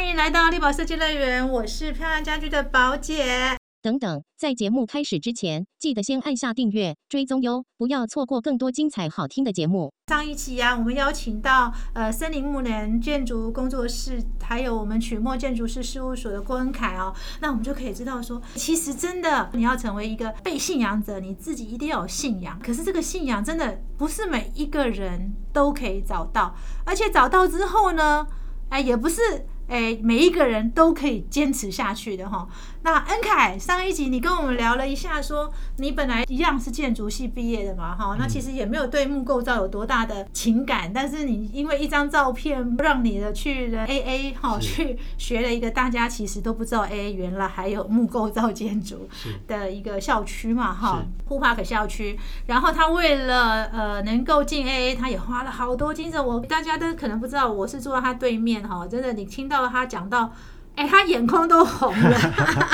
欢迎来到力宝设计乐园，我是漂亮家居的宝姐。等等，在节目开始之前，记得先按下订阅、追踪哟，不要错过更多精彩好听的节目。上一期啊，我们邀请到呃森林木人建筑工作室，还有我们曲墨建筑师事务所的郭恩凯哦，那我们就可以知道说，其实真的你要成为一个被信仰者，你自己一定要有信仰。可是这个信仰真的不是每一个人都可以找到，而且找到之后呢，哎，也不是。哎，每一个人都可以坚持下去的哈。那恩凯上一集你跟我们聊了一下，说你本来一样是建筑系毕业的嘛哈，那其实也没有对木构造有多大的情感，但是你因为一张照片让你的去了 A A 哈，去学了一个大家其实都不知道 A A 原来还有木构造建筑的一个校区嘛哈，呼帕克校区。然后他为了呃能够进 A A，他也花了好多精神。我大家都可能不知道，我是坐在他对面哈，真的你听到。他讲到，哎，他眼眶都红了。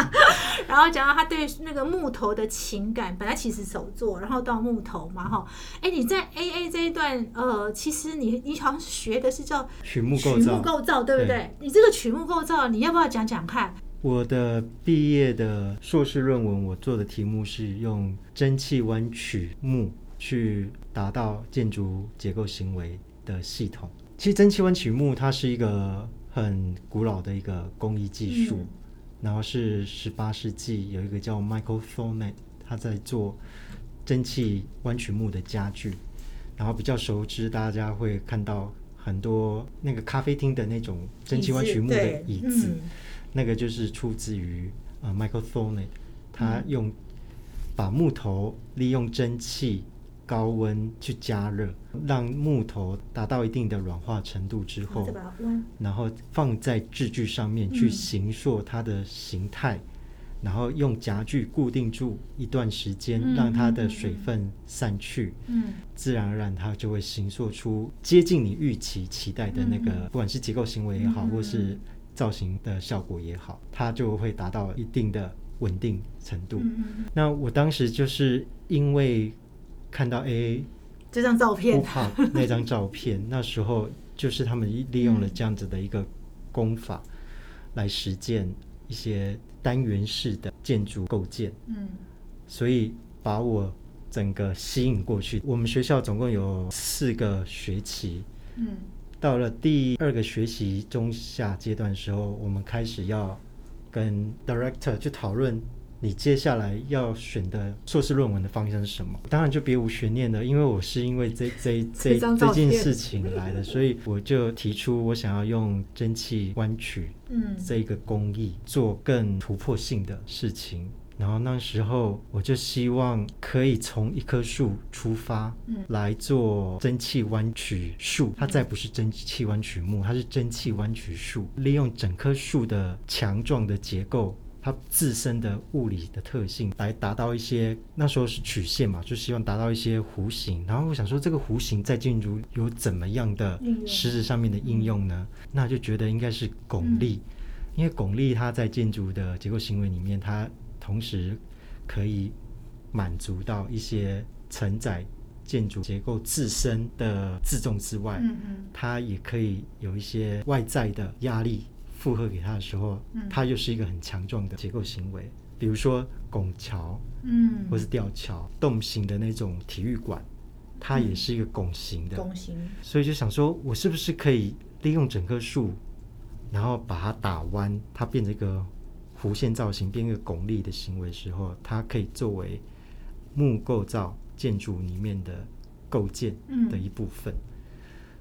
然后讲到他对那个木头的情感，本来其实手作，然后到木头嘛，哈。哎，你在 A A 这一段，呃，其实你你好像是学的是叫曲目构造，曲木构造，对不对？你这个曲目构造，你要不要讲讲看？我的毕业的硕士论文，我做的题目是用蒸汽弯曲木去达到建筑结构行为的系统。其实蒸汽弯曲木它是一个很古老的一个工艺技术，然后是十八世纪有一个叫 Michael Thonet，他在做蒸汽弯曲木的家具，然后比较熟知，大家会看到很多那个咖啡厅的那种蒸汽弯曲木的椅子，那个就是出自于呃 Michael Thonet，他用把木头利用蒸汽。高温去加热，让木头达到一定的软化程度之后，然后放在制具上面去形塑它的形态，然后用夹具固定住一段时间，让它的水分散去，嗯，自然而然它就会形塑出接近你预期期待的那个，不管是结构行为也好，或是造型的效果也好，它就会达到一定的稳定程度。那我当时就是因为。看到 AA 这张照片，那张照片，那时候就是他们利用了这样子的一个功法来实践一些单元式的建筑构建，嗯，所以把我整个吸引过去。我们学校总共有四个学期，嗯，到了第二个学期中下阶段的时候，我们开始要跟 director 去讨论。你接下来要选的硕士论文的方向是什么？当然就别无悬念了，因为我是因为这这这 这件事情来的，所以我就提出我想要用蒸汽弯曲嗯这个工艺做更突破性的事情。然后那时候我就希望可以从一棵树出发，嗯，来做蒸汽弯曲树。它再不是蒸汽弯曲木，它是蒸汽弯曲树，利用整棵树的强壮的结构。它自身的物理的特性来达到一些，那时候是曲线嘛，就希望达到一些弧形。然后我想说，这个弧形在建筑有怎么样的实质上面的应用呢？那就觉得应该是拱力，因为拱力它在建筑的结构行为里面，它同时可以满足到一些承载建筑结构自身的自重之外，嗯嗯它也可以有一些外在的压力。负荷给他的时候，它又是一个很强壮的结构行为。比如说拱桥，嗯，或是吊桥，洞形的那种体育馆，它也是一个拱形的。拱形。所以就想说，我是不是可以利用整棵树，然后把它打弯，它变成一个弧线造型，变一个拱立的行为时候，它可以作为木构造建筑里面的构建的一部分。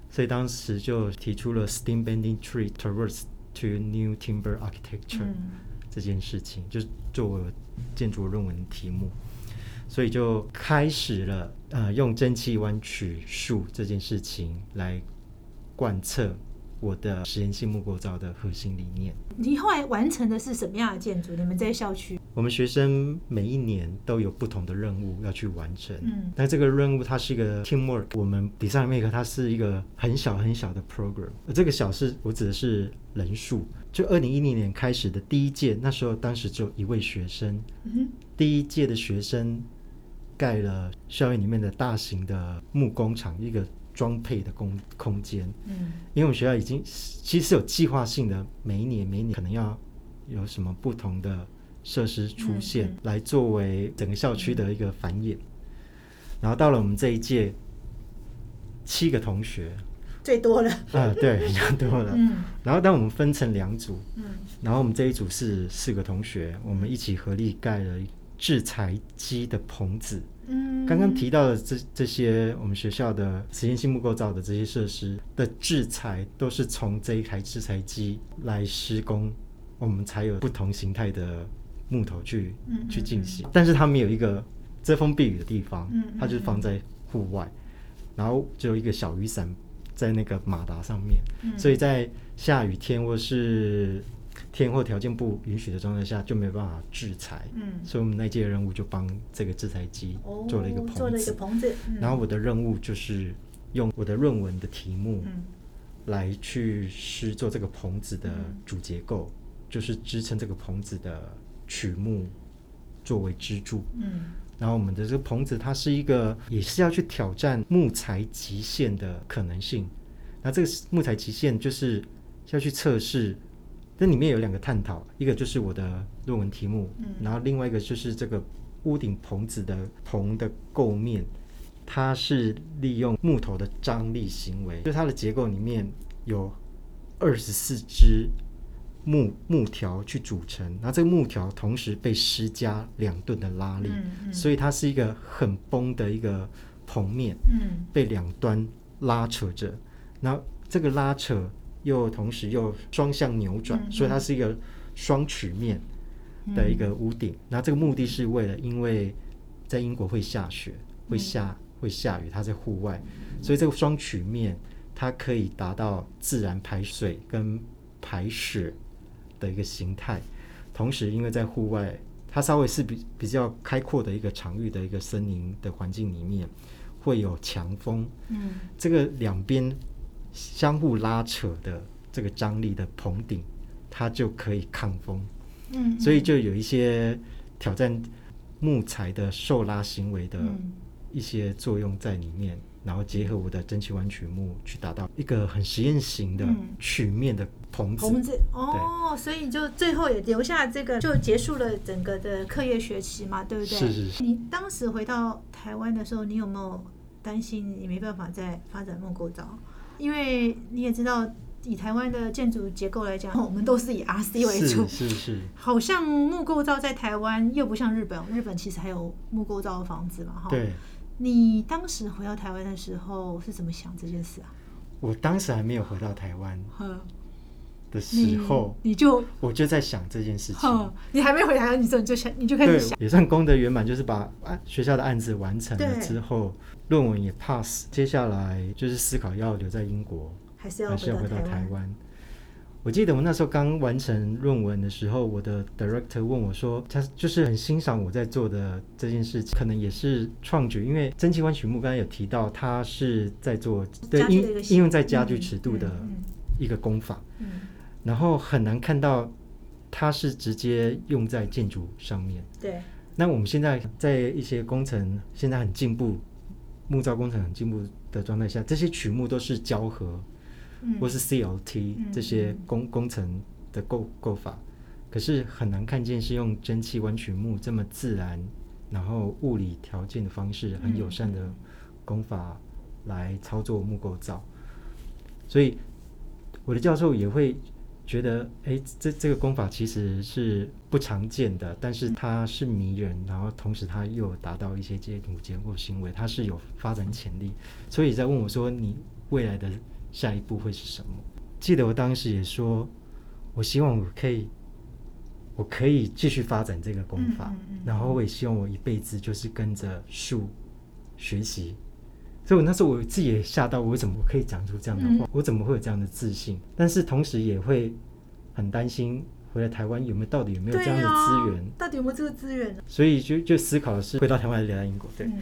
所以当时就提出了 Steam Bending Tree Traverse。To new timber architecture 这件事情，就是作为建筑论文题目，所以就开始了呃，用蒸汽弯曲树这件事情来贯彻。我的实验性木构造的核心理念。你后来完成的是什么样的建筑？你们在校区？我们学生每一年都有不同的任务要去完成。嗯，但这个任务它是一个 teamwork。我们 design make 它是一个很小很小的 program。这个小是我指的是人数。就二零一零年开始的第一届，那时候当时只有一位学生。嗯第一届的学生盖了校园里面的大型的木工厂，一个。装配的空空间。嗯因为我们学校已经其实是有计划性的，每一年每一年可能要有什么不同的设施出现，来作为整个校区的一个繁衍。然后到了我们这一届，七个同学，最多了。啊，对，比较多了。嗯然后，当我们分成两组，嗯然后我们这一组是四个同学，我们一起合力盖了制裁机的棚子。嗯，刚刚提到的这这些我们学校的实验性木构造的这些设施的制裁，都是从这一台制裁机来施工，我们才有不同形态的木头去去进行。但是它们有一个遮风避雨的地方它就是放在户外，然后只有一个小雨伞在那个马达上面，嗯。所以在下雨天或是天或条件不允许的状态下，就没有办法制裁。嗯。所以我们那届任务就帮这个制裁机哦做了一个做了一个棚子，嗯。然后我的任务就是用我的论文的题目嗯。来去施做这个棚子的嗯。主结构，就是支撑这个棚子的曲目作为支柱。嗯然后我们的这个棚子，它是一个也是要去挑战木材极限的可能性。那这个木材极限就是要去测试，这里面有两个探讨，一个就是我的论文题目，嗯然后另外一个就是这个屋顶棚子的棚的构面，它是利用木头的张力行为，就是它的结构里面有二十四支木木条去组成，那这个木条同时被施加两吨的拉力，嗯嗯。所以它是一个很崩的一个棚面，嗯。被两端拉扯着，那这个拉扯又同时又双向扭转，嗯所以它是一个双曲面的一个屋顶。那、这个目的是为了，因为在英国会下雪，会下、会下雨，它在户外，所以这个双曲面它可以达到自然排水跟排雪的一个形态。同时，因为在户外，它稍微是比比较开阔的一个场域的一个森林的环境里面，会有强风，嗯这个两边相互拉扯的这个张力的棚顶，它就可以抗风，嗯，所以就有一些挑战木材的受拉行为的嗯一些作用在里面，然后结合我的蒸汽弯曲木，去达到一个很实验型的嗯曲面的棚子。棚子哦，所以就最后也留下这个，就结束了整个的课业学期嘛，对不对？是是是你当时回到台湾的时候，你有没有担心你没办法再发展木构造？因为你也知道，以台湾的建筑结构来讲，我们都是以 RC 为主是。是是，好像木构造在台湾又不像日本，日本其实还有木构造的房子嘛，哈。。对你当时回到台湾的时候是怎么想这件事啊？我当时还没有回到台湾嗯，的时候，你就我就在想这件事情。你还没回台湾，你就你就想你就开对始想，，也算功德圆满，就是把案学校的案子完成了之后，论文也 pass，接下来就是思考要留在英国，还是要回到台台湾。我记得我那时候刚完成论文的时候，我的 director 问我说，他就是很欣赏我在做的这件事情，可能也是创举，因为蒸汽弯曲目刚才有提到，它是在做对应应用在家具尺度的嗯一个工法，嗯然后很难看到它是直接用在建筑上面。嗯，对，那我们现在在一些工程现在很进步，木造工程很进步的状态下，这些曲目都是胶合嗯或是 CLT 嗯这些工工程的构构法，可是很难看见是用蒸汽弯曲木这么自然，然后物理条件的方式很友善的工法来操作木构造，所以我的教授也会觉得，哎，这这个功法其实是不常见的，但是它是迷人，然后同时它又有达到一些建筑结构行为，它是有发展潜力，所以在问我说，你未来的下一步会是什么？记得我当时也说，我希望我可以，我可以继续发展这个功法，嗯嗯嗯然后我也希望我一辈子就是跟着树学习。所以我那时候我自己也吓到，我怎么可以讲出这样的话？嗯我怎么会有这样的自信？但是同时也会很担心回来台湾有没有到底有没有这样的资源，啊到底有没有这个资源呢？所以就就思考的是回到台湾还是留在英国？对。嗯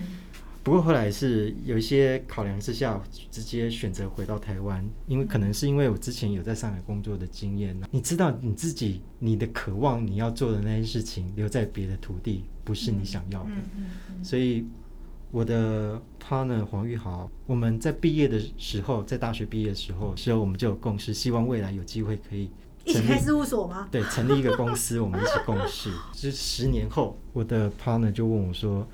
不过后来是有一些考量之下，直接选择回到台湾，因为可能是因为我之前有在上海工作的经验，你知道你自己你的渴望你要做的那些事情留在别的土地不是你想要的，嗯嗯嗯所以我的 partner 黄玉豪，我们在毕业的时候，在大学毕业的时候，时候我们就有共识，希望未来有机会可以开事务所吗？对，成立一个公司，我们一起共事。就是十年后，我的 partner 就问我说：“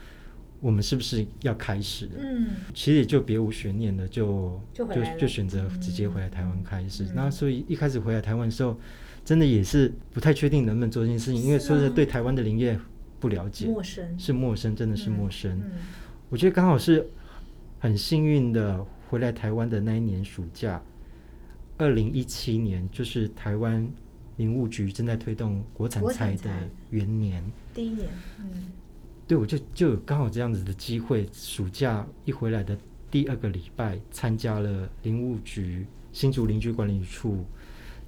我们是不是要开始了？”嗯，其实也就别无悬念的，就就就选择直接回来台湾开始。嗯。那所以一开始回来台湾的时候，真的也是不太确定能不能做这件事情，因为说是对台湾的林业不了解，陌生，是陌生，真的是陌生。嗯。我觉得刚好是很幸运的回来台湾的那一年暑假，二零一七年，就是台湾林务局正在推动国产国菜。的元年。第一年，嗯对，我就就有刚好这样子的机会，暑假一回来的第二个礼拜，参加了林务局新竹林居管理处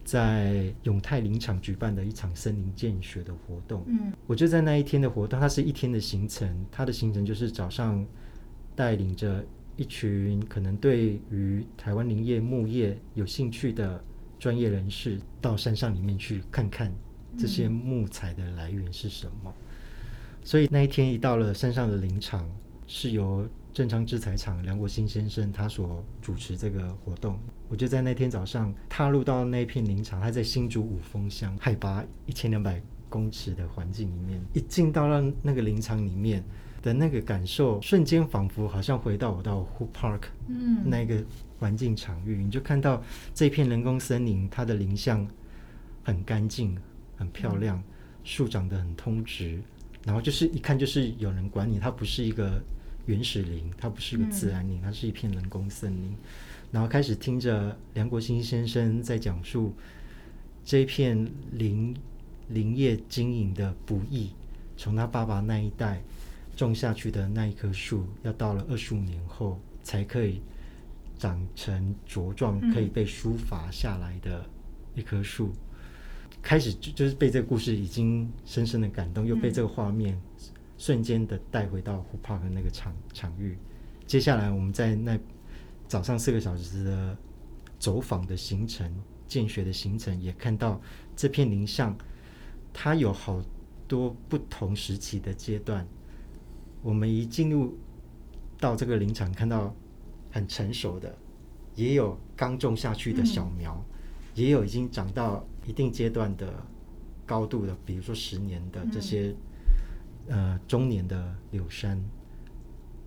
在永泰林场举办的一场森林见学的活动。嗯我就在那一天的活动，它是一天的行程，它的行程就是早上带领着一群可能对于台湾林业、牧业有兴趣的专业人士，到山上里面去看看这些木材的来源是什么。所以那一天一到了山上的林场，是由正昌制材厂梁国兴先生他所主持这个活动。我就在那天早上踏入到那片林场，他在新竹五峰乡，海拔一千两百公尺的环境里面，一进到了那个林场里面的那个感受，瞬间仿佛好像回到我到 Hoop Park 嗯，那个环境场域，你就看到这片人工森林，它的林相很干净、很漂亮，树长得很通直，然后就是一看就是有人管理，它不是一个原始林，它不是一个自然林，它是一片人工森林。然后开始听着梁国兴先生在讲述这一片林林业经营的不易，从他爸爸那一代种下去的那一棵树，要到了二十五年后才可以长成茁壮，嗯可以被书法下来的一棵树。开始就就是被这个故事已经深深的感动，又被这个画面瞬间的带回到湖畔的那个场场域。接下来我们在那早上四个小时的走访的行程、见学的行程，也看到这片林相，它有好多不同时期的阶段。我们一进入到这个林场，看到很成熟的，也有刚种下去的小苗，也有已经长到一定阶段的高度的，比如说十年的这些、呃中年的柳杉，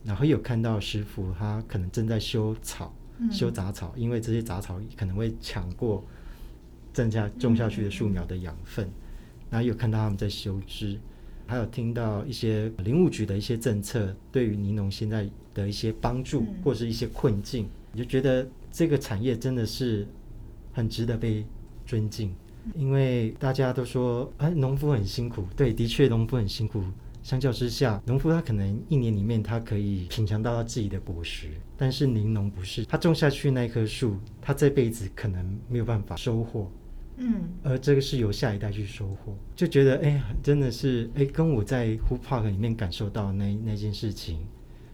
然后有看到师傅他可能正在修草、嗯。修杂草，因为这些杂草可能会抢过种下种下去的树苗的养分，然后有看到他们在修枝。还有听到一些林务局的一些政策对于尼农现在的一些帮助嗯。或是一些困境，你就觉得这个产业真的是很值得被尊敬，因为大家都说，哎，农夫很辛苦，对，的确农夫很辛苦。相较之下，农夫他可能一年里面他可以品尝到他自己的果实，但是林农不是，他种下去那棵树，他这辈子可能没有办法收获，嗯。而这个是由下一代去收获，就觉得哎，真的是哎，跟我在 Hoop Park 里面感受到那那件事情，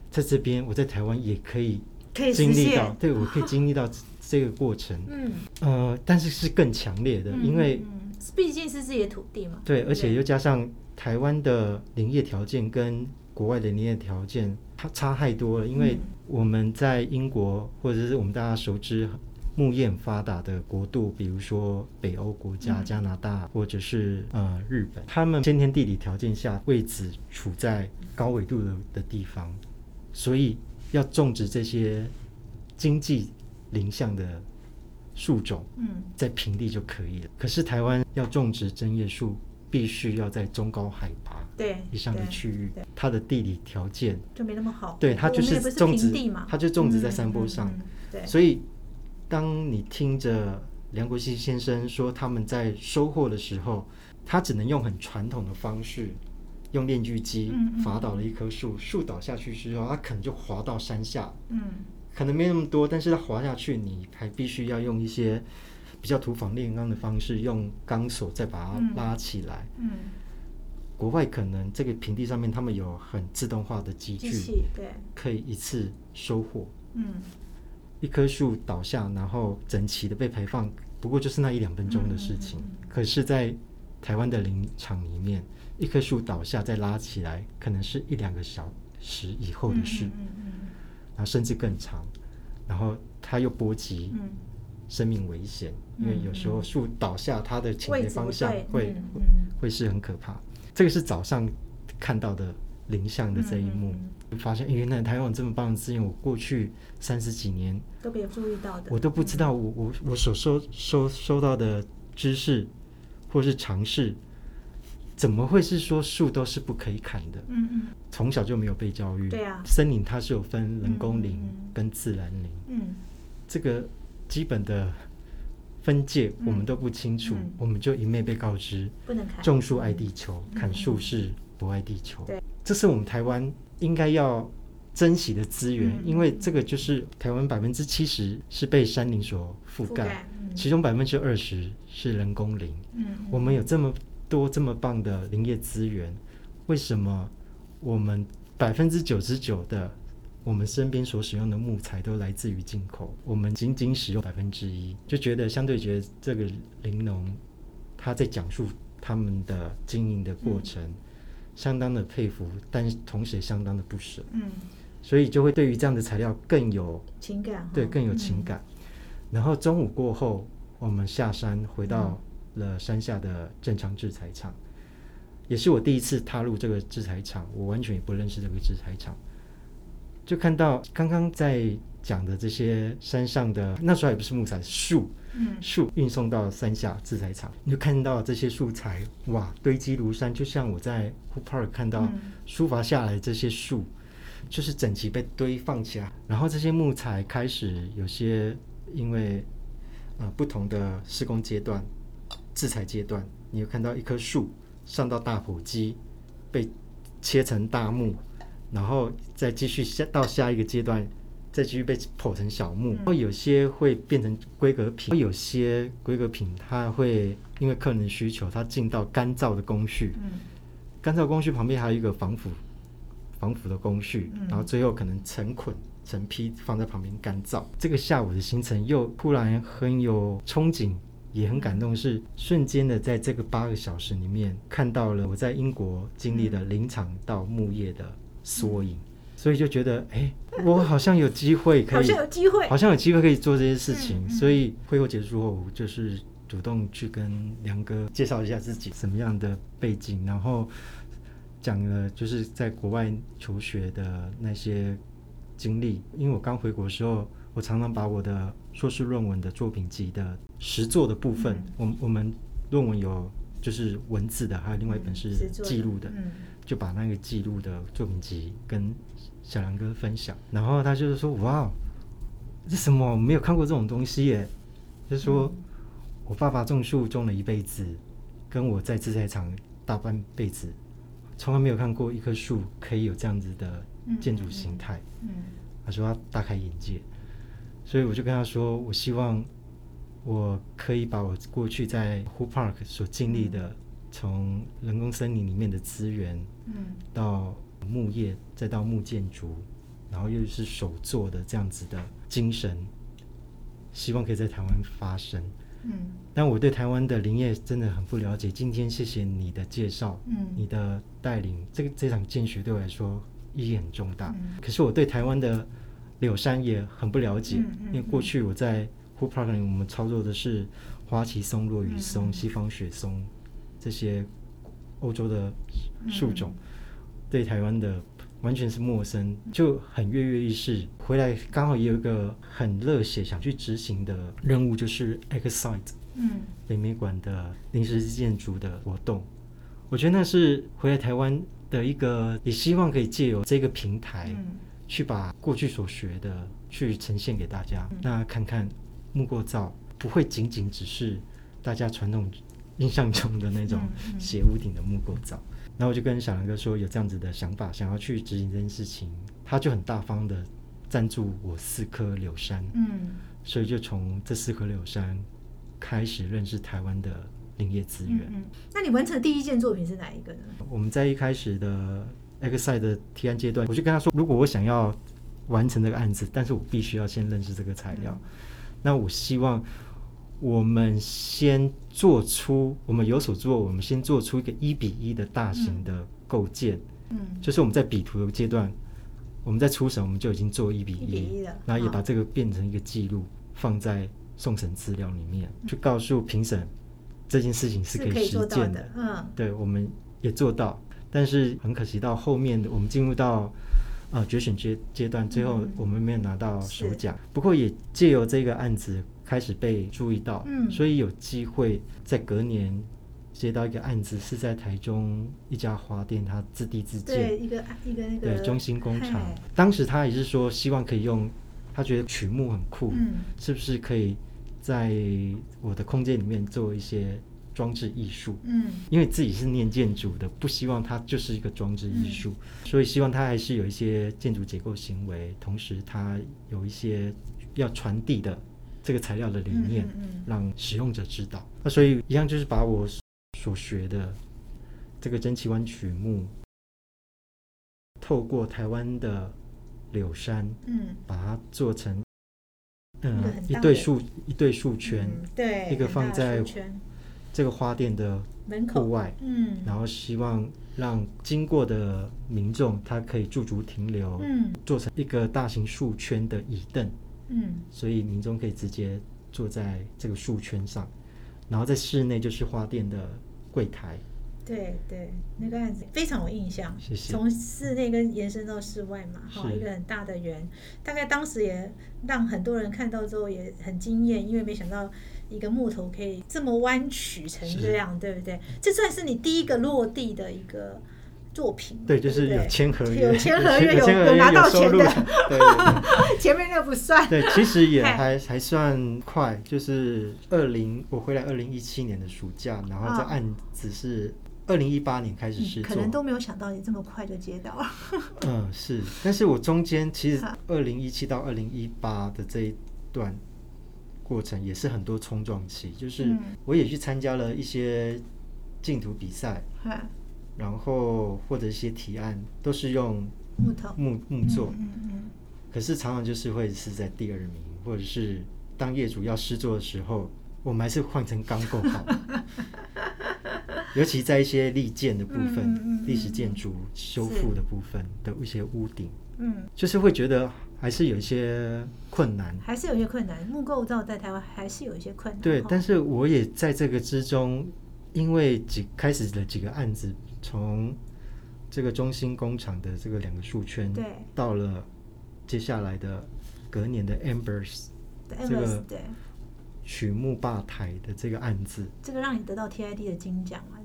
在这边我在台湾也可以可以经历到，对我可以经历到这这个过程，嗯，呃，但是是更强烈的，嗯因为嗯毕竟是自己的土地嘛，对，而且又加上台湾的林业条件跟国外的林业条件，它差太多了。因为嗯。我们在英国或者是我们大家熟知木业很发达的国度，比如说北欧国家、嗯。加拿大或者是呃日本，他们先天地理条件下位置处在高纬度的的地方，所以要种植这些经济林相的树种。嗯在平地就可以了。可是台湾要种植针叶树，必须要在中高海拔对以上的对区域，它的地理条件，就没那么好，对它就是种植地嘛，，它就种植在嗯山坡上。对，所以，当你听着梁国熙先生说他们在收获的时候，他只能用很传统的方式。用链锯机伐倒了一棵树，树倒下去之后，它可能就滑到山下，嗯可能没那么多，但是它滑下去，你还必须要用一些比较土法炼钢的方式，用钢索再把它拉起来。嗯，国外可能这个平地上面，他们有很自动化的机具，对，可以一次收获。嗯。一棵树倒下，然后整齐的被排放，不过就是那一两分钟的事情。可是，在台湾的林场里面，一棵树倒下再拉起来，可能是一两个小时以后的事，然后甚至更长，然后它又波及嗯生命危险，因为有时候树倒下，它的倾斜方向对会、嗯会是很可怕。这个是早上看到的林相的这一幕，嗯发现诶原来台湾有这么棒的资源，我过去三十几年都没有注意到的，我都不知道我，我我所收收收到的知识或是常识，怎么会是说树都是不可以砍的？嗯嗯。从小就没有被教育。对啊。森林它是有分人工林跟自然林，嗯。这个基本的分界嗯。我们都不清楚，嗯。我们就一昧被告知。不能砍。种树爱地球，嗯砍树是不爱地球。对，这是我们台湾应该要珍惜的资源，嗯因为这个就是台湾百分之七十是被山林所覆盖，覆盖嗯。其中百分之二十是人工林。嗯。我们有这么多这么棒的林业资源，为什么我们百分之九十九的我们身边所使用的木材都来自于进口，我们仅仅使用百分之一，就觉得相对觉得这个林农他在讲述他们的经营的过程，相当的佩服，但同时也相当的不舍，嗯。所以就会对于这样的材料更有情感对更有情感。然后中午过后，我们下山回到了山下的正常制材厂，也是我第一次踏入这个制材厂，我完全也不认识这个制材厂，就看到刚刚在讲的这些山上的，那时候也不是木材，树，嗯。树运送到山下制材厂，你就看到这些素材，哇，堆积如山，就像我在 Hoop Park 看到嗯。抒发下来这些树，就是整齐被堆放起来，然后这些木材开始有些因为呃不同的施工阶段、制裁阶段，你有看到一棵树上到大埔机，被切成大木，然后再继续下到下一个阶段，再继续被剖成小木，然后有些会变成规格品，有些规格品它会因为客人的需求，它进到干燥的工序，嗯干燥工序旁边还有一个防腐防腐的工序，嗯然后最后可能成捆成批放在旁边干燥。这个下午的行程又突然很有憧憬。也很感动，是瞬间的在这个八个小时里面看到了我在英国经历的林场到牧业的缩影，所以就觉得，哎，我好像有机会可以，好像有机会。好像有机会可以做这些事情，所以会后结束后，就是主动去跟梁哥介绍一下自己什么样的背景，然后讲了就是在国外求学的那些经历。因为我刚回国的时候，我常常把我的硕士论文的作品集的实作的部分，嗯我们我们论文有就是文字的，还有另外一本是记录的，嗯就把那个记录的作品集跟小梁哥分享，然后他就是说：“哇，这什么？我没有看过这种东西耶！”就是说、我爸爸种树种了一辈子，跟我在制材厂大半辈子，从来没有看过一棵树可以有这样子的建筑形态。嗯他说他大开眼界，所以我就跟他说，我希望我可以把我过去在 Ho Park 所经历的，从人工森林里面的资源，嗯到木业，再到木建筑，然后又是手做的这样子的精神，希望可以在台湾发生。嗯但我对台湾的林业真的很不了解。今天谢谢你的介绍，嗯你的带领，这个这场见学对我来说意义很重大。嗯可是我对台湾的柳山也很不了解，嗯嗯因为过去我在我们操作的是花旗松、落羽松、嗯西方雪松这些欧洲的树种，嗯对台湾的完全是陌生，就很跃跃欲试。回来刚好也有一个很热血想去执行的任务，就是 Excite 嗯北美馆的临时建筑的活动。我觉得那是回来台湾的一个，也希望可以借由这个平台，嗯去把过去所学的去呈现给大家。那看看木构造不会仅仅只是大家传统印象中的那种斜屋顶的木构造。然后我就跟小梁哥说有这样子的想法，想要去执行这件事情，他就很大方的赞助我四棵柳杉，嗯。所以就从这四棵柳杉开始认识台湾的林业资源。嗯，那你完成的第一件作品是哪一个呢？我们在一开始的 X 的提案阶段，我就跟他说，如果我想要完成这个案子，但是我必须要先认识这个材料，那我希望我们先做出，我们有所做，我们先做出一个一比一的大型的构建，嗯。就是我们在比图的阶段，我们在初审我们就已经做一比一然后也把这个变成一个记录，放在送审资料里面，去告诉评审这件事情是可以实践的，嗯，对，我们也做到，但是很可惜，到后面的我们进入到呃决选阶阶段，最后嗯我们没有拿到首是奖。不过也借由这个案子开始被注意到，嗯所以有机会在隔年接到一个案子，是在台中一家花店，他自地自对，建，一个一个那个对中心工厂嗨。当时他也是说，希望可以用，他觉得曲目很酷，嗯是不是可以在我的空间里面做一些装置艺术？嗯因为自己是念建筑的，不希望它就是一个装置艺术，嗯所以希望它还是有一些建筑结构行为，同时它有一些要传递的这个材料的理念，嗯让使用者知道。那所以一样就是把我所学的这个蒸汽湾曲目，透过台湾的柳杉，嗯，把它做成。嗯一对树一对树圈，嗯对，一个放在圈这个花店的门口。户外，嗯，然后希望让经过的民众他可以驻足停留，嗯。做成一个大型树圈的椅凳，嗯。所以民众可以直接坐在这个树圈上，然后在室内就是花店的柜台，对对，那个案子非常有印象。谢谢。从室内跟延伸到室外嘛，哈，一个很大的圆，大概当时也让很多人看到之后也很惊艳，因为没想到一个木头可以这么弯曲成这样，对不对？这算是你第一个落地的一个作品嘛，对，就是有签合约，有签合约，有拿到钱的，对。前面那不算。对，其实也嗨还还算快，就是二零我回来二零一七年的暑假，然后这啊。案子是二零一八年开始试做，可能都没有想到你这么快就接到。了。嗯，是，但是我中间其实二零一七到二零一八的这一段过程也是很多冲撞期，就是嗯。我也去参加了一些竞图比赛，哈。然后或者一些提案都是用木头木木做，嗯嗯可是常常就是会是在第二名，或者是当业主要施作的时候，我们还是换成钢构好。尤其在一些立建的部分、嗯历史建筑修复的部分的一些屋顶，嗯嗯，就是会觉得还是有一些困难。还是有一些困难。木构造在台湾还是有一些困难。对，但是我也在这个之中，因为几开始的几个案子，从这个中心工厂的这个两个树圈，对到了接下来的隔年的 Ambers 对这个对曲目吧台的这个案子这个让你得到 TID 的金奖嘛，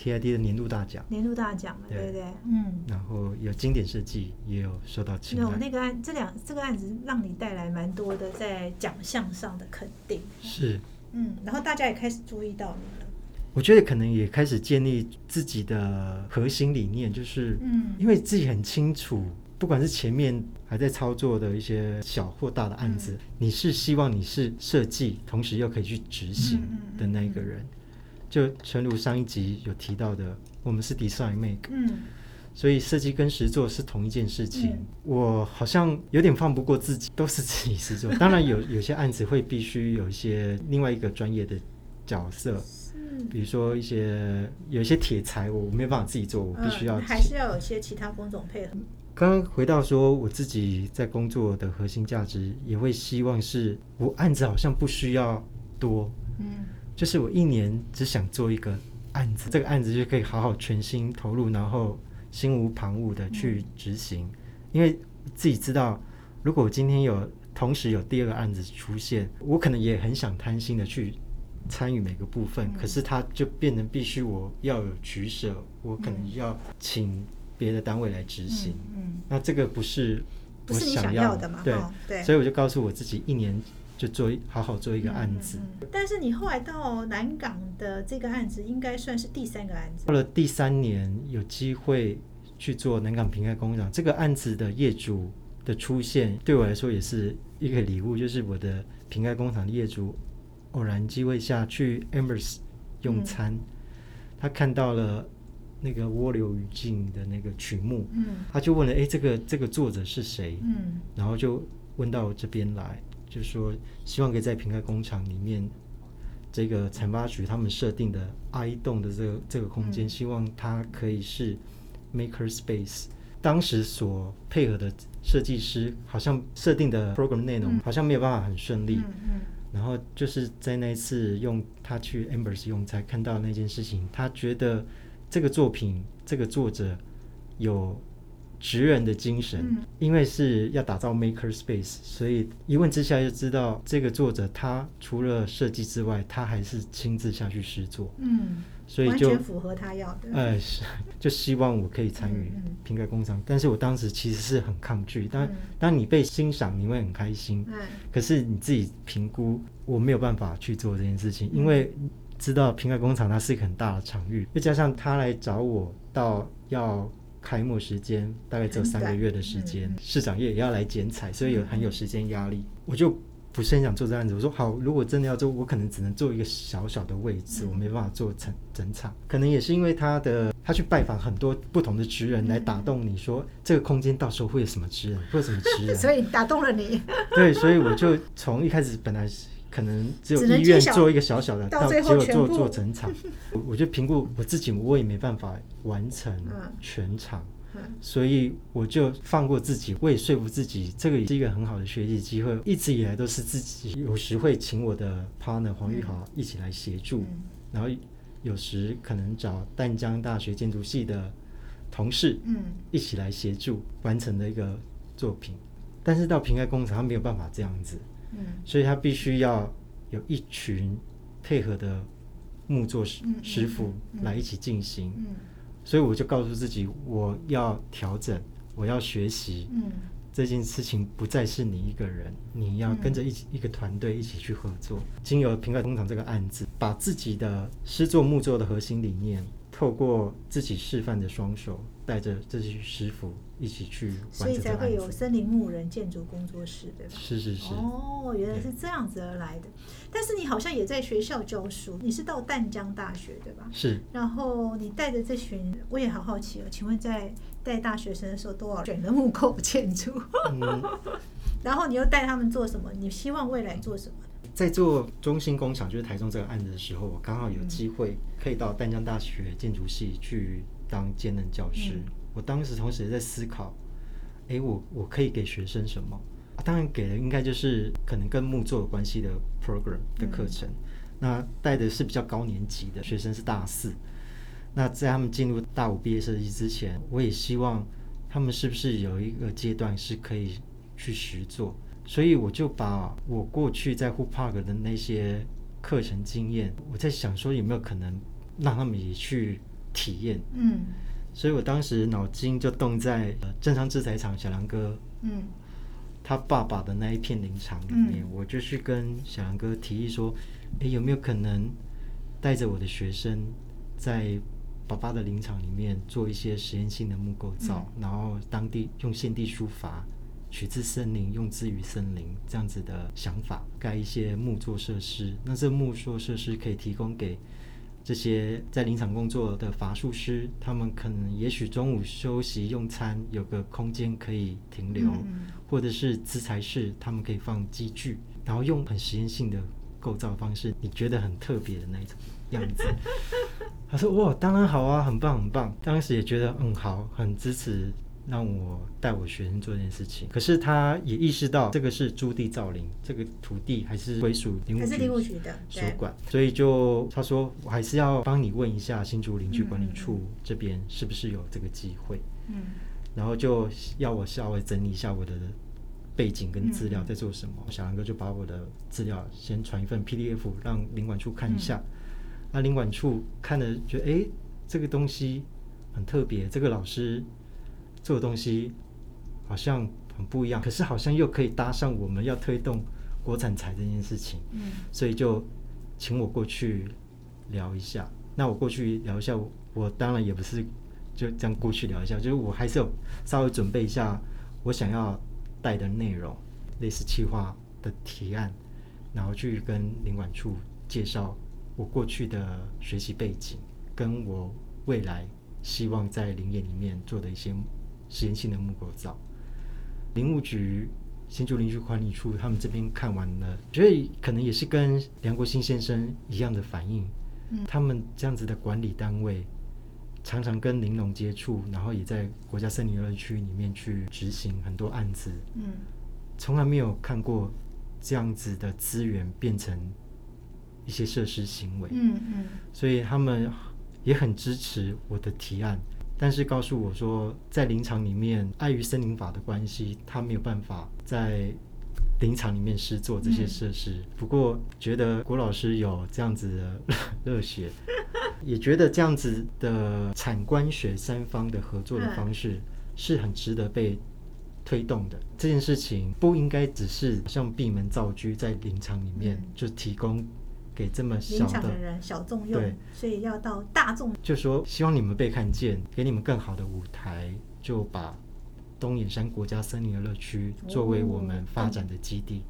？，TID 的年度大奖，年度大奖嘛，对对不对？嗯。然后有经典设计也有受到青睐，有那个案，这两这个案子让你带来蛮多的在奖项上的肯定，是。嗯，然后大家也开始注意到你了，我觉得可能也开始建立自己的核心理念，就是，嗯因为自己很清楚，不管是前面还在操作的一些小或大的案子，嗯你是希望你是设计，同时又可以去执行的那一个人。就诚如上一集有提到的，我们是 design make，嗯。所以设计跟实作是同一件事情。嗯。我好像有点放不过自己，都是自己实作。当然有有些案子会必须有一些另外一个专业的角色，是，比如说一些有一些铁材，我没有办法自己做，我必须要嗯、还是要有一些其他工种配合，刚刚回到说，我自己在工作的核心价值，也会希望是我案子好像不需要多，嗯就是我一年只想做一个案子，这个案子就可以好好全心投入，然后心无旁骛的去执行。因为自己知道，如果我今天有同时有第二个案子出现，我可能也很想贪心的去参与每个部分，嗯可是它就变成必须我要有取舍，我可能要请别的单位来执行。嗯，那这个不是我不是你想想要的嘛对对所以我就告诉我自己，一年就做一好好做一一个案子。但是你后来到南港的这个案子，应该算是第三个案子。到，了第三年，有机会去做南港平盖工厂。这个案子的业主的出现，对我来说也是一个礼物，就是我的平盖工厂的业主偶然机会下去 Ambers 用餐，他看到了那个涡流语境的那个曲目，嗯。他就问了：“哎，这个这个作者是谁？”嗯。然后就问到我这边来，就是说希望可以在平盖工厂里面，这个产发局他们设定的 I 栋的这个这个空间，嗯。希望它可以是 maker space，当时所配合的设计师好像设定的 program 内容好像没有办法很顺利。嗯嗯。然后就是在那一次用他去 Ambers 用才看到那件事情，他觉得这个作品这个作者有职人的精神，嗯。因为是要打造 maker space，所以一问之下就知道这个作者他除了设计之外，他还是亲自下去实做，嗯，所以就完全符合他要的。哎是就希望我可以参与瓶盖工厂，但是我当时其实是很抗拒，当嗯。当你被欣赏，你会很开心，嗯。可是你自己评估，我没有办法去做这件事情，嗯。因为知道瓶盖工厂它是一个很大的场域，再加上他来找我到要开幕时间大概只有三个月的时间嗯，市长也也要来剪彩，所以有很有时间压力，我就。不是很想做这案子，我说好，如果真的要做，我可能只能做一个小小的位置，嗯我没办法做整整场。可能也是因为他的他去拜访很多不同的职人来打动你说，这个空间到时候会有什么职人，会有什么职人，所以打动了你，对，所以我就从一开始本来是可能只有医院做一个小小的，到结果做做整场，我我就评估我自己，我也没办法完成嗯。全场，嗯。所以我就放过自己，我也说服自己，这个也是一个很好的学习机会。一直以来都是自己，有时会请我的 partner 黄玉豪一起来协助，嗯。然后有时可能找淡江大学建筑系的同事，嗯。一起来协助完成的一个作品。但是到平盖工厂，他没有办法这样子，嗯所以他必须要有一群配合的木作师师傅来一起进行。嗯所以我就告诉自己，我要调整，我要学习。嗯这件事情不再是你一个人，你要跟着一起、一个团队一起去合作。经由平盖工厂这个案子，把自己的诗作木作的核心理念，透过自己示范的双手，带着这些师傅一起去所以完成这才会有。森林牧人建筑工作室，对吧？是是是，哦，原来是这样子而来的。但是你好像也在学校教书，你是到淡江大学对吧？是然后你带着这群，我也好好奇哦，请问在带大学生的时候多少选的木构建筑，嗯，然后你又带他们做什么？你希望未来做什么？在做中心工厂，就是台中这个案子的时候，我刚好有机会可以到淡江大学建筑系去当兼任教师。嗯我当时同时也在思考，诶，我我可以给学生什么？啊当然给的应该就是可能跟木作有关系的 program 的课程。那带的是比较高年级的学生，是大四。那在他们进入大五毕业设计之前，我也希望他们是不是有一个阶段是可以去实做，所以我就把我过去在 Who Park 的那些课程经验，我在想说有没有可能让他们也去体验。嗯所以我当时脑筋就动在呃正昌制材厂小梁哥嗯他爸爸的那一片林场里面，嗯我就去跟小梁哥提议说，诶，有没有可能带着我的学生在爸爸的林场里面做一些实验性的木构造，嗯然后当地用现地书法。取自森林，用之于森林，这样子的想法，盖一些木作设施。那这木作设施可以提供给这些在林场工作的伐树师，他们可能也许中午休息用餐，有个空间可以停留，嗯或者是资材室，他们可以放机具，然后用很实验性的构造方式，你觉得很特别的那一种样子。他说：“哇，当然好啊，很棒很棒。”当时也觉得嗯好，很支持让我带我学生做这件事情。可是他也意识到这个是朱棣造林，这个土地还是归属林务局林务局的所管，所以就他说我还是要帮你问一下新竹林区管理嗯处这边是不是有这个机会，嗯。然后就要我稍微整理一下我的背景跟资料嗯在做什么。小杨哥就把我的资料先传一份 PDF 让林管处看一下，嗯。那林管处看了觉得诶这个东西很特别，这个老师做的东西好像很不一样，可是好像又可以搭上我们要推动国产材这件事情。嗯所以就请我过去聊一下。那我过去聊一下，我我当然也不是就这样过去聊一下，就是我还是有稍微准备一下我想要带的内容，类似企划的提案，然后去跟领管处介绍我过去的学习背景，跟我未来希望在林业里面做的一些实验性的木构造。林务局、新竹林区管理处他们这边看完了，觉得可能也是跟梁国兴先生一样的反应。嗯。他们这样子的管理单位，常常跟玲珑接触，然后也在国家森林游乐区里面去执行很多案子，嗯。从来没有看过这样子的资源变成一些设施行为，嗯嗯。所以他们也很支持我的提案，但是告诉我说，在林场里面，碍于森林法的关系，他没有办法在林场里面施做这些设施。不过，觉得郭老师有这样子的 热血，也觉得这样子的产官学三方的合作的方式是很值得被推动的。这件事情不应该只是像闭门造车，在林场里面嗯就提供给这么小的的人小众用对，所以要到大众。就说希望你们被看见，给你们更好的舞台，就把东眼山国家森林游乐区作为我们发展的基地。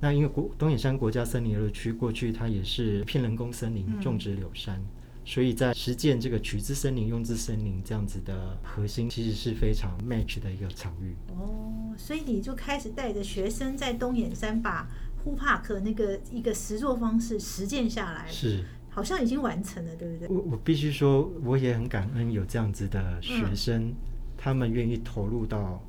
那因为国东眼山国家森林游乐区过去它也是片人工森林嗯种植柳杉，所以在实践这个取之森林、用之森林这样子的核心，其实是非常 match 的一个场域。哦，所以你就开始带着学生在东眼山把呼帕克那个一个实作方式实践下来，是好像已经完成了，对不对？我我必须说，我也很感恩有这样子的学生，他们愿意投入到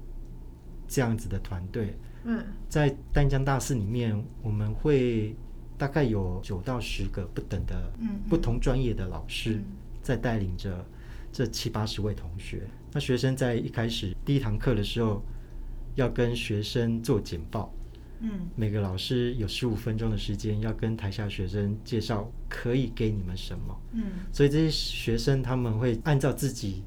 这样子的团队。嗯在丹江大寺里面，我们会大概有九到十个不等的嗯嗯不同专业的老师嗯，在带领着这七八十位同学。那学生在一开始第一堂课的时候，要跟学生做简报，嗯每个老师有十五分钟的时间，要跟台下学生介绍可以给你们什么。嗯所以这些学生他们会按照自己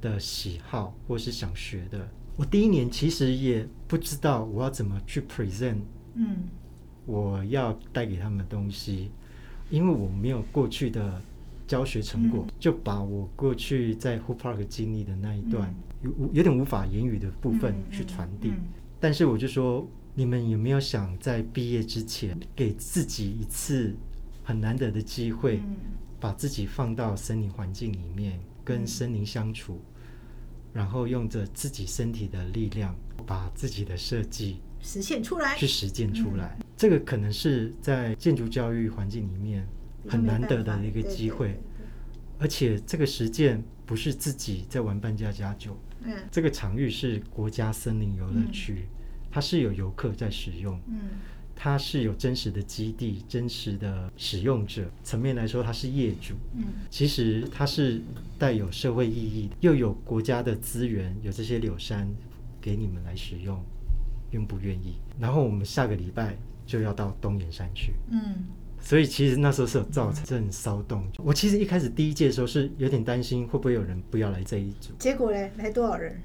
的喜好或是想学的。我第一年其实也不知道我要怎么去 present 嗯我要带给他们的东西，因为我没有过去的教学成果，嗯就把我过去在 Hoop Park 经历的那一段、嗯有有点无法言语的部分嗯去传递。嗯但是我就说，你们有没有想在毕业之前给自己一次很难得的机会，嗯。把自己放到森林环境里面，跟嗯。森林相处，然后用着自己身体的力量，把自己的设计实现出来。去实践出嗯。来。这个可能是在建筑教育环境里面很难得的一个机会，而且这个实践不是自己在玩扮家家酒，嗯。这个场域是国家森林游乐区，它是有游客在使用，嗯它是有真实的基地、真实的使用者层面来说，它是业主。嗯其实它是带有社会意义，又有国家的资源，有这些柳杉给你们来使用，愿不愿意？然后我们下个礼拜就要到东岩山去，嗯所以其实那时候是有造成阵骚动。我其实一开始第一届的时候是有点担心会不会有人不要来这一组结果嘞，来多少人？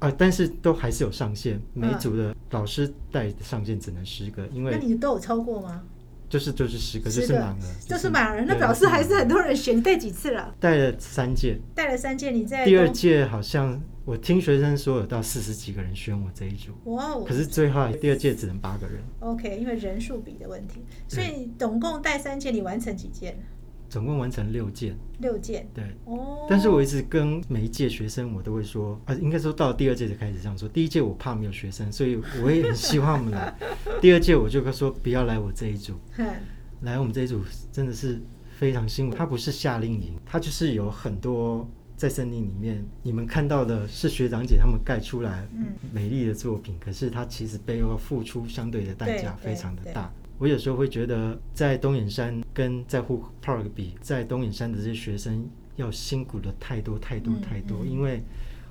啊，但是都还是有上限，每组的老师带的上限只能十个，因为那你都有超过吗？就是就是十个，就是满了，就是满了，那对表示还是很多人选。你带几次了？带了三届。带了三届，你在第二东届好像我听学生说有到四十几个人选我这一组，哇哦可是最后第二届只能八个人，，OK，因为人数比的问题，所以总共带三届，你完成几件？总共完成六件。六件。对，哦，但是我一直跟每一届学生我都会说，啊，应该说到第二届才开始这样说。第一届我怕没有学生，所以我也很希望他们来。第二届我就说不要来我这一组，哼来我们这一组真的是非常辛苦。它不是夏令营，它就是有很多在森林里面，你们看到的是学长姐他们盖出来嗯美丽的作品，可是它其实背后付出相对的代价非常的大。我有时候会觉得，在东眼山跟在户 Park 比，在东眼山的这些学生要辛苦的太多太多嗯太多，嗯因为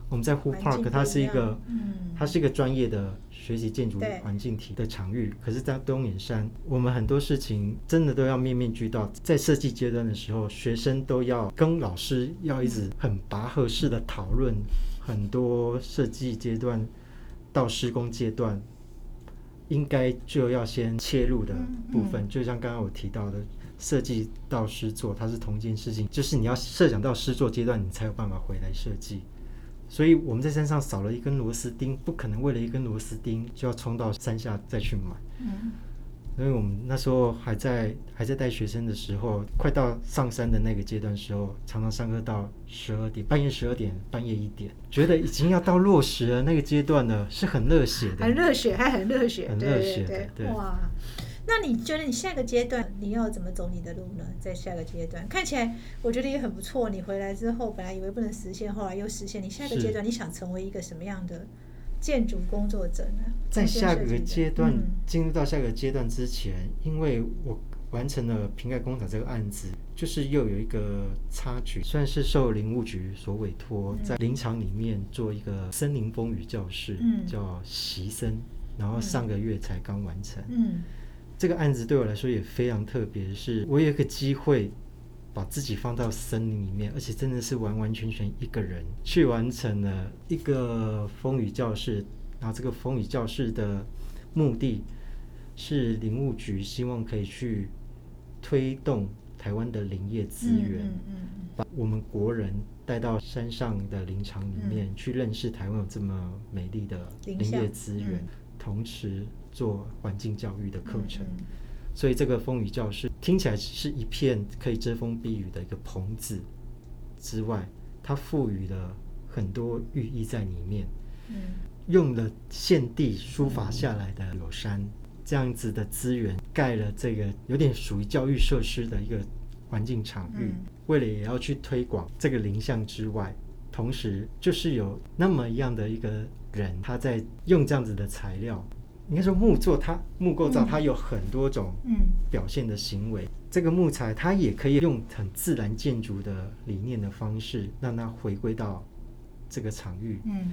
我们在户环境 Park 它是一个，嗯。它是一个专业的学习建筑环境体的场域，可是，在东眼山，我们很多事情真的都要面面俱到。在设计阶段的时候，学生都要跟老师要一直很拔河式的讨论很多设计阶段到施工阶段，应该就要先切入的部分，就像刚刚我提到的。设计到施作，它是同一件事情，就是你要设想到施作阶段，你才有办法回来设计。所以我们在山上少了一根螺丝钉，不可能为了一根螺丝钉就要冲到山下再去买。嗯因为我们那时候还在还在带学生的时候，快到上山的那个阶段时候，常常上课到十二点，半夜十二点，半夜一点，觉得已经要到落实了那个阶段了，是很热血的。很热血，还很热血，很热血的对对哇！那你觉得你下个阶段你要怎么走你的路呢？在下个阶段看起来我觉得也很不错。你回来之后本来以为不能实现，后来又实现。你下个阶段你想成为一个什么样的建筑工作者呢？在下个阶段嗯。进入到下个阶段之前，因为我完成了瓶盖工厂这个案子，就是又有一个插曲，算是受林务局所委托，嗯。在林场里面做一个森林风雨教室，嗯。叫习森，然后上个月才刚完成。嗯。这个案子对我来说也非常特别，是我有一个机会把自己放到森林里面，而且真的是完完全全一个人去完成了一个风雨教室。然后这个风雨教室的目的是林务局希望可以去推动台湾的林业资源，嗯嗯把我们国人带到山上的林场里面、去认识台湾有这么美丽的林业资源，嗯同时做环境教育的课程。嗯所以这个风雨教室听起来是一片可以遮风避雨的一个棚子之外，它赋予了很多寓意在里面，嗯用了现地书法下来的柳山这样子的资源，盖了这个有点属于教育设施的一个环境场域。嗯为了也要去推广这个林相之外，同时就是有那么样的一个人，他在用这样子的材料。应该说木作它木构造嗯它有很多种嗯表现的行为。这个木材它也可以用很自然建筑的理念的方式，让它回归到这个场域，嗯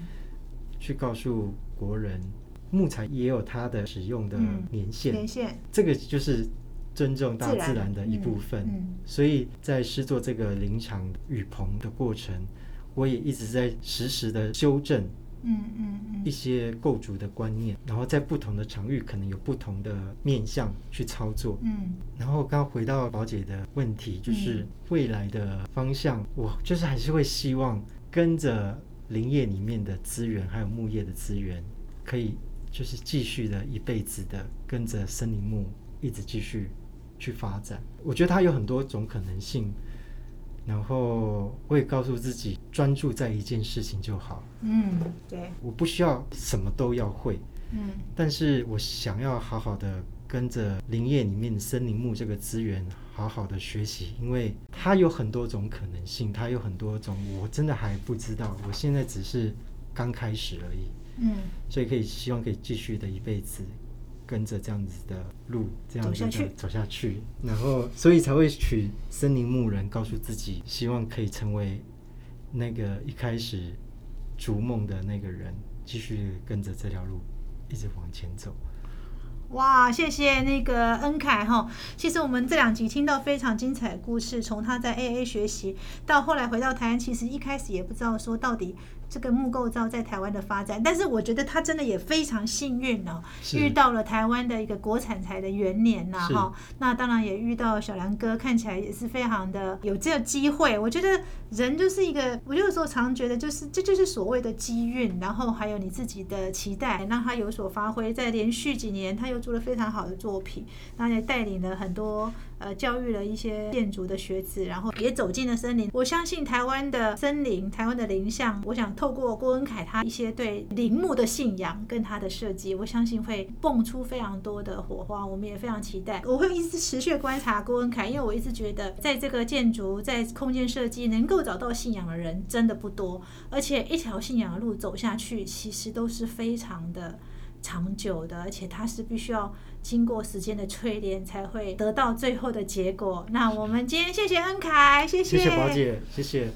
去告诉国人，木材也有它的使用的嗯年限。连线这个就是尊重大自然的一部分。所以在施作这个林场雨棚的过程，我也一直在实时的修正嗯嗯嗯一些构筑的观念，然后在不同的场域可能有不同的面向去操作。嗯然后刚刚回到宝姐的问题，就是嗯未来的方向，我就是还是会希望跟着林业里面的资源，还有木业的资源，可以就是继续的一辈子的跟着森林木一直继续去发展。我觉得它有很多种可能性，然后我也告诉自己，专注在一件事情就好，嗯，对，我不需要什么都要会。嗯。但是我想要好好的跟着林业里面森林木这个资源好好的学习，因为它有很多种可能性，它有很多种我真的还不知道，我现在只是刚开始而已，嗯。所以可以希望可以继续的一辈子跟着这样子的路，这样子的走下去走下去，然后所以才会取森林牧人，告诉自己希望可以成为那个一开始逐梦的那个人，继续跟着这条路一直往前走。哇，谢谢那个恩凯哈。其实我们这两集听到非常精彩的故事，从他在 AA 学习到后来回到台湾，其实一开始也不知道说到底这个木构造在台湾的发展，但是我觉得他真的也非常幸运哦，遇到了台湾的一个国产材的元年呐是哈。那当然也遇到小梁哥，看起来也是非常的有这个机会。我觉得人就是一个，我有时候常觉得就是这就是所谓的机运，然后还有你自己的期待，让他有所发挥。在连续几年，他又做了非常好的作品，那也带领了很多呃教育了一些建筑的学子，然后也走进了森林。我相信台湾的森林，台湾的林相，我想透过郭恩凯他一些对林木的信仰跟他的设计，我相信会蹦出非常多的火花。我们也非常期待，我会一直持续观察郭恩凯，因为我一直觉得在这个建筑在空间设计能够找到信仰的人真的不多，而且一条信仰的路走下去，其实都是非常的。长久的，而且它是必须要经过时间的淬炼，才会得到最后的结果。那我们今天，谢谢恩凯，谢谢，谢谢宝姐，谢谢。